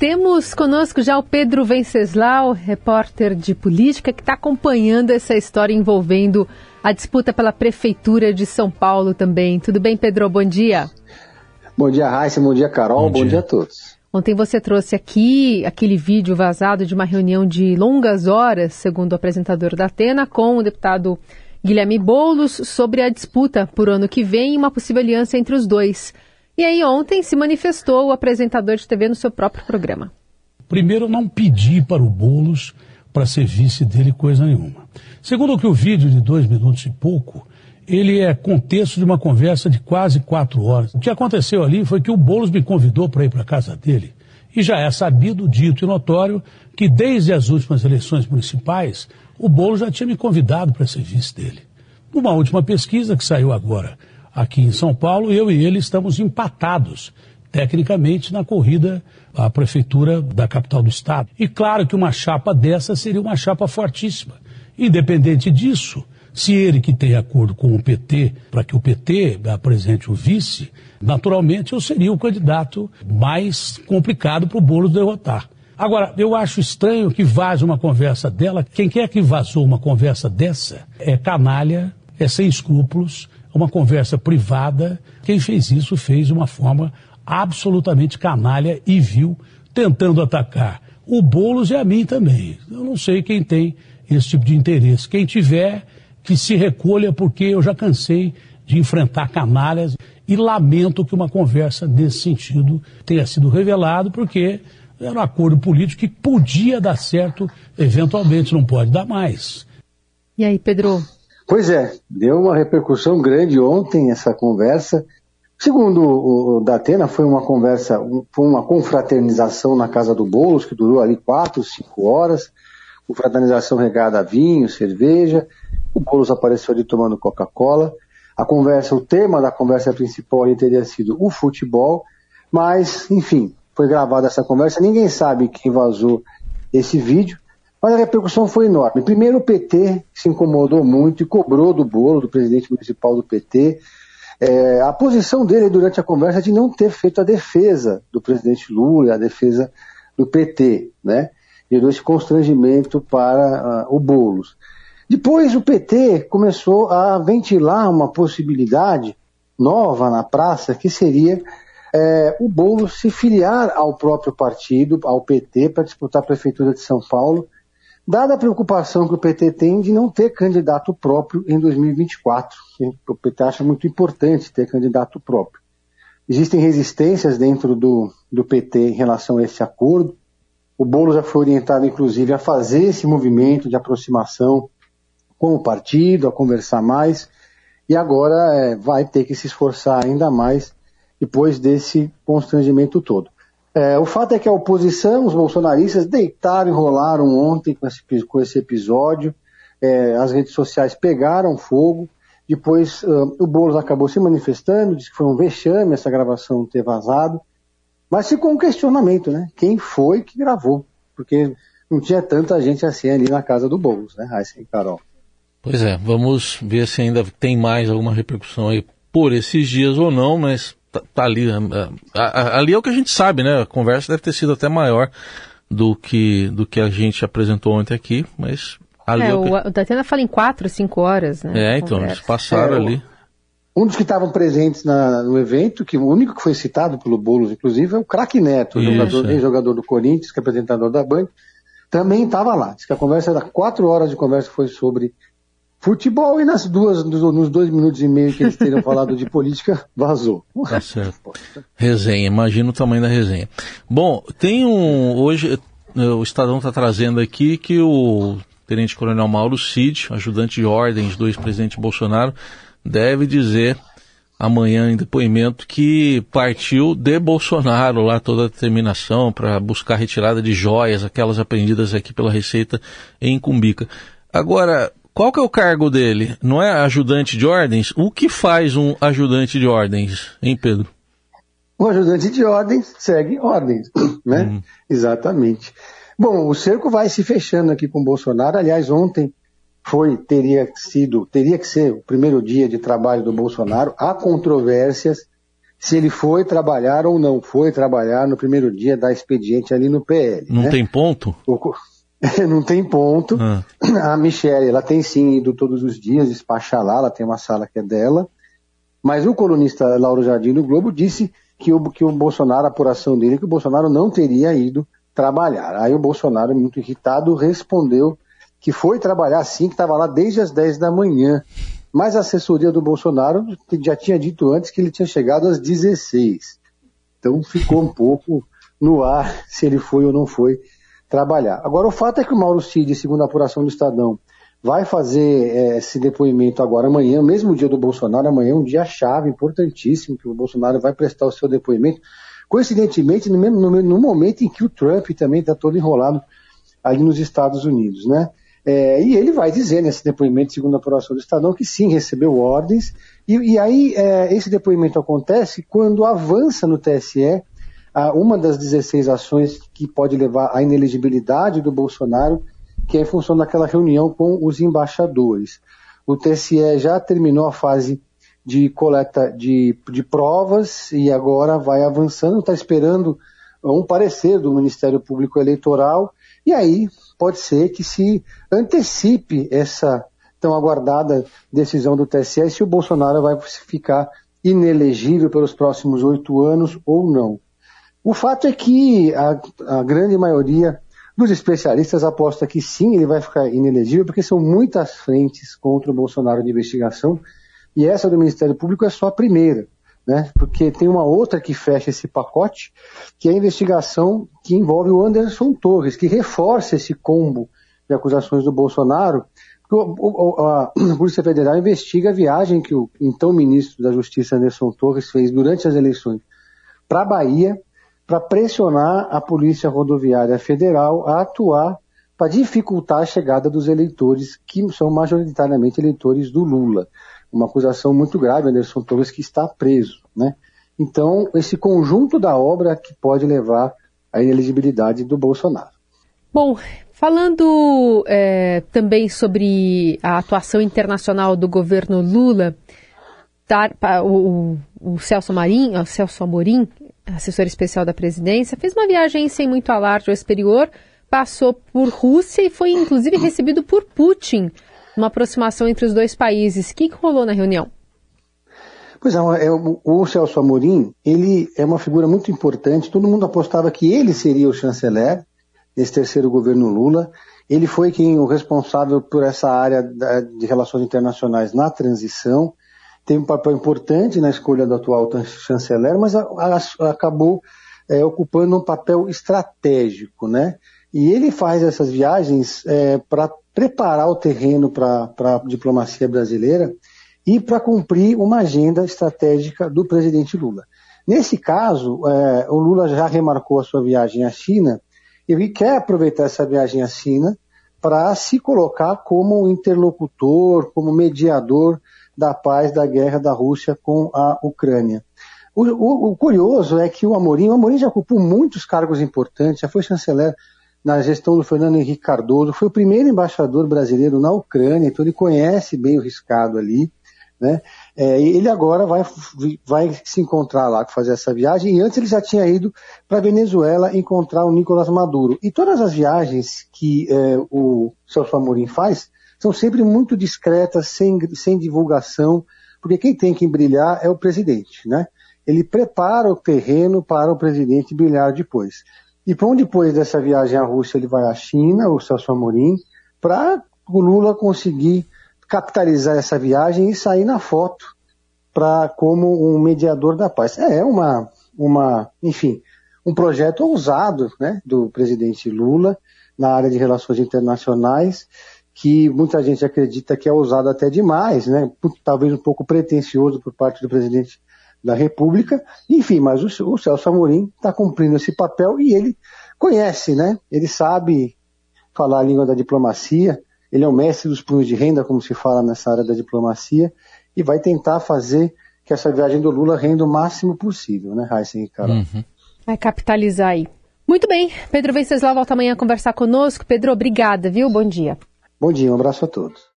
Temos conosco já o Pedro Venceslau, repórter de política, que está acompanhando essa história envolvendo a disputa pela Prefeitura de São Paulo também. Tudo bem, Pedro? Bom dia. Bom dia, Raíssa. Bom dia, Carol. Bom, bom dia. dia a todos. Ontem você trouxe aqui aquele vídeo vazado de uma reunião de longas horas, segundo o apresentador da Atena, com o deputado Guilherme Boulos sobre a disputa por ano que vem e uma possível aliança entre os dois. E aí ontem se manifestou o apresentador de TV no seu próprio programa. Primeiro, não pedi para o Boulos para ser vice dele coisa nenhuma. Segundo que o vídeo de dois minutos e pouco, ele é contexto de uma conversa de quase quatro horas. O que aconteceu ali foi que o Boulos me convidou para ir para a casa dele. E já é sabido, dito e notório, que desde as últimas eleições municipais, o Boulos já tinha me convidado para ser vice dele. Numa última pesquisa que saiu agora aqui em São Paulo, eu e ele estamos empatados, tecnicamente, na corrida à prefeitura da capital do estado. E claro que uma chapa dessa seria uma chapa fortíssima. Independente disso, se ele que tem acordo com o PT, para que o PT apresente o vice, naturalmente eu seria o candidato mais complicado para o bolo derrotar. Agora, eu acho estranho que vaze uma conversa dela. Quem quer que vazou uma conversa dessa é canalha, é sem escrúpulos, uma conversa privada. Quem fez isso fez de uma forma absolutamente canalha e vil, tentando atacar o Boulos e a mim também. Eu não sei quem tem esse tipo de interesse. Quem tiver, que se recolha, porque eu já cansei de enfrentar canalhas e lamento que uma conversa nesse sentido tenha sido revelado, porque era um acordo político que podia dar certo, eventualmente não pode dar mais. E aí, Pedro, Pois é, deu uma repercussão grande ontem essa conversa. Segundo o Datena, foi uma conversa, foi uma confraternização na casa do Boulos, que durou ali quatro, cinco horas. Confraternização regada a vinho, cerveja. O Boulos apareceu ali tomando Coca-Cola. A conversa, o tema da conversa principal ali teria sido o futebol, mas, enfim, foi gravada essa conversa. Ninguém sabe quem vazou esse vídeo. Mas a repercussão foi enorme. Primeiro, o PT se incomodou muito e cobrou do bolo, do presidente municipal do PT, é, a posição dele durante a conversa de não ter feito a defesa do presidente Lula, a defesa do PT, né? Gerou esse constrangimento para uh, o Boulos. Depois o PT começou a ventilar uma possibilidade nova na praça, que seria é, o Boulos se filiar ao próprio partido, ao PT, para disputar a Prefeitura de São Paulo, Dada a preocupação que o PT tem de não ter candidato próprio em 2024, o PT acha muito importante ter candidato próprio. Existem resistências dentro do, do PT em relação a esse acordo. O Bolo já foi orientado, inclusive, a fazer esse movimento de aproximação com o partido, a conversar mais, e agora é, vai ter que se esforçar ainda mais depois desse constrangimento todo. É, o fato é que a oposição, os bolsonaristas, deitaram e rolaram ontem com esse, com esse episódio. É, as redes sociais pegaram fogo. Depois uh, o Boulos acabou se manifestando, disse que foi um vexame essa gravação ter vazado. Mas ficou um questionamento, né? Quem foi que gravou? Porque não tinha tanta gente assim ali na casa do Boulos, né, Raíssa e Carol? Pois é, vamos ver se ainda tem mais alguma repercussão aí por esses dias ou não, mas tá, tá ali. É, é, ali é o que a gente sabe, né? A conversa deve ter sido até maior do que, do que a gente apresentou ontem aqui, mas ali é, é o, que... o Datena fala em quatro, cinco horas, né? É, então, eles passaram é, ali. Um dos que estavam presentes na, no evento, que o único que foi citado pelo Boulos, inclusive, é o craque Neto, Isso, jogador, é. jogador do Corinthians, que é apresentador da Band, também estava lá. Diz que a conversa era quatro horas de conversa foi sobre futebol e nas duas, nos dois minutos e meio que eles teriam falado de política, vazou. Tá certo. Resenha, imagina o tamanho da resenha. Bom, tem um. Hoje o Estadão está trazendo aqui que o Tenente Coronel Mauro Cid, ajudante de ordens do ex-presidente Bolsonaro, deve dizer amanhã em depoimento que partiu de Bolsonaro lá toda a determinação para buscar retirada de joias, aquelas apreendidas aqui pela Receita em Cumbica. Agora, qual que é o cargo dele? Não é ajudante de ordens? O que faz um ajudante de ordens, hein, Pedro? O ajudante de ordens segue ordens, né? Uhum. Exatamente. Bom, o cerco vai se fechando aqui com o Bolsonaro. Aliás, ontem foi, teria sido, teria que ser o primeiro dia de trabalho do Bolsonaro. Há controvérsias se ele foi trabalhar ou não foi trabalhar no primeiro dia da expediente ali no PL. Não né? tem ponto? não tem ponto. Ah. A Michelle, ela tem sim ido todos os dias despachar lá, ela tem uma sala que é dela. Mas o colunista Lauro Jardim do Globo disse que o, que o Bolsonaro, a apuração dele, que o Bolsonaro não teria ido trabalhar. Aí o Bolsonaro, muito irritado, respondeu que foi trabalhar sim, que estava lá desde as 10 da manhã. Mas a assessoria do Bolsonaro já tinha dito antes que ele tinha chegado às 16. Então ficou um pouco no ar se ele foi ou não foi trabalhar. Agora, o fato é que o Mauro Cid, segundo a apuração do Estadão, vai fazer é, esse depoimento agora amanhã, mesmo dia do Bolsonaro, amanhã é um dia chave, importantíssimo, que o Bolsonaro vai prestar o seu depoimento, coincidentemente no, mesmo, no, no momento em que o Trump também está todo enrolado ali nos Estados Unidos, né? É, e ele vai dizer nesse depoimento, segundo a apuração do Estadão, que sim, recebeu ordens, e, e aí é, esse depoimento acontece quando avança no TSE uma das 16 ações que pode levar à ineligibilidade do Bolsonaro, que é em função daquela reunião com os embaixadores. O TSE já terminou a fase de coleta de, de provas e agora vai avançando, está esperando um parecer do Ministério Público Eleitoral, e aí pode ser que se antecipe essa tão aguardada decisão do TSE se o Bolsonaro vai ficar inelegível pelos próximos oito anos ou não. O fato é que a, a grande maioria dos especialistas aposta que sim, ele vai ficar inelegível, porque são muitas frentes contra o Bolsonaro de investigação, e essa do Ministério Público é só a primeira, né? Porque tem uma outra que fecha esse pacote, que é a investigação que envolve o Anderson Torres, que reforça esse combo de acusações do Bolsonaro. A Polícia Federal investiga a viagem que o então ministro da Justiça Anderson Torres fez durante as eleições para a Bahia para pressionar a Polícia Rodoviária Federal a atuar para dificultar a chegada dos eleitores, que são majoritariamente eleitores do Lula. Uma acusação muito grave, Anderson Torres, que está preso. Né? Então, esse conjunto da obra que pode levar à ineligibilidade do Bolsonaro. Bom, falando é, também sobre a atuação internacional do governo Lula, tá, o, o, Celso Marim, o Celso Amorim, assessor especial da presidência, fez uma viagem sem muito alarde ao exterior, passou por Rússia e foi inclusive recebido por Putin, uma aproximação entre os dois países. O que, que rolou na reunião? Pois é, é o, o Celso Amorim, ele é uma figura muito importante, todo mundo apostava que ele seria o chanceler nesse terceiro governo Lula. Ele foi quem o responsável por essa área de relações internacionais na transição tem um papel importante na escolha do atual chanceler, mas a, a, acabou é, ocupando um papel estratégico, né? E ele faz essas viagens é, para preparar o terreno para a diplomacia brasileira e para cumprir uma agenda estratégica do presidente Lula. Nesse caso, é, o Lula já remarcou a sua viagem à China e quer aproveitar essa viagem à China para se colocar como interlocutor, como mediador da paz da guerra da Rússia com a Ucrânia. O, o, o, curioso é que o Amorim, o Amorim já ocupou muitos cargos importantes, já foi chanceler na gestão do Fernando Henrique Cardoso, foi o primeiro embaixador brasileiro na Ucrânia, então ele conhece bem o riscado ali. Né? É, ele agora vai, vai se encontrar lá, fazer essa viagem, e antes ele já tinha ido para Venezuela encontrar o Nicolás Maduro. E todas as viagens que é, o Celso Amorim faz, são sempre muito discretas, sem, sem divulgação, porque quem tem que brilhar é o presidente, né? Ele prepara o terreno para o presidente brilhar depois. E onde depois dessa viagem à Rússia ele vai à China, o Celso Amorim, para o Lula conseguir capitalizar essa viagem e sair na foto para como um mediador da paz. É uma, uma, enfim, um projeto ousado, né, do presidente Lula na área de relações internacionais que muita gente acredita que é usado até demais, né? talvez um pouco pretensioso por parte do presidente da República. Enfim, mas o, o Celso Amorim está cumprindo esse papel e ele conhece, né? Ele sabe falar a língua da diplomacia, ele é o mestre dos punhos de renda, como se fala nessa área da diplomacia, e vai tentar fazer que essa viagem do Lula renda o máximo possível, né, Heisen e Carol? Uhum. Vai capitalizar aí. Muito bem, Pedro Venceslau volta amanhã a conversar conosco. Pedro, obrigada, viu? Bom dia. Bom dia, um abraço a todos.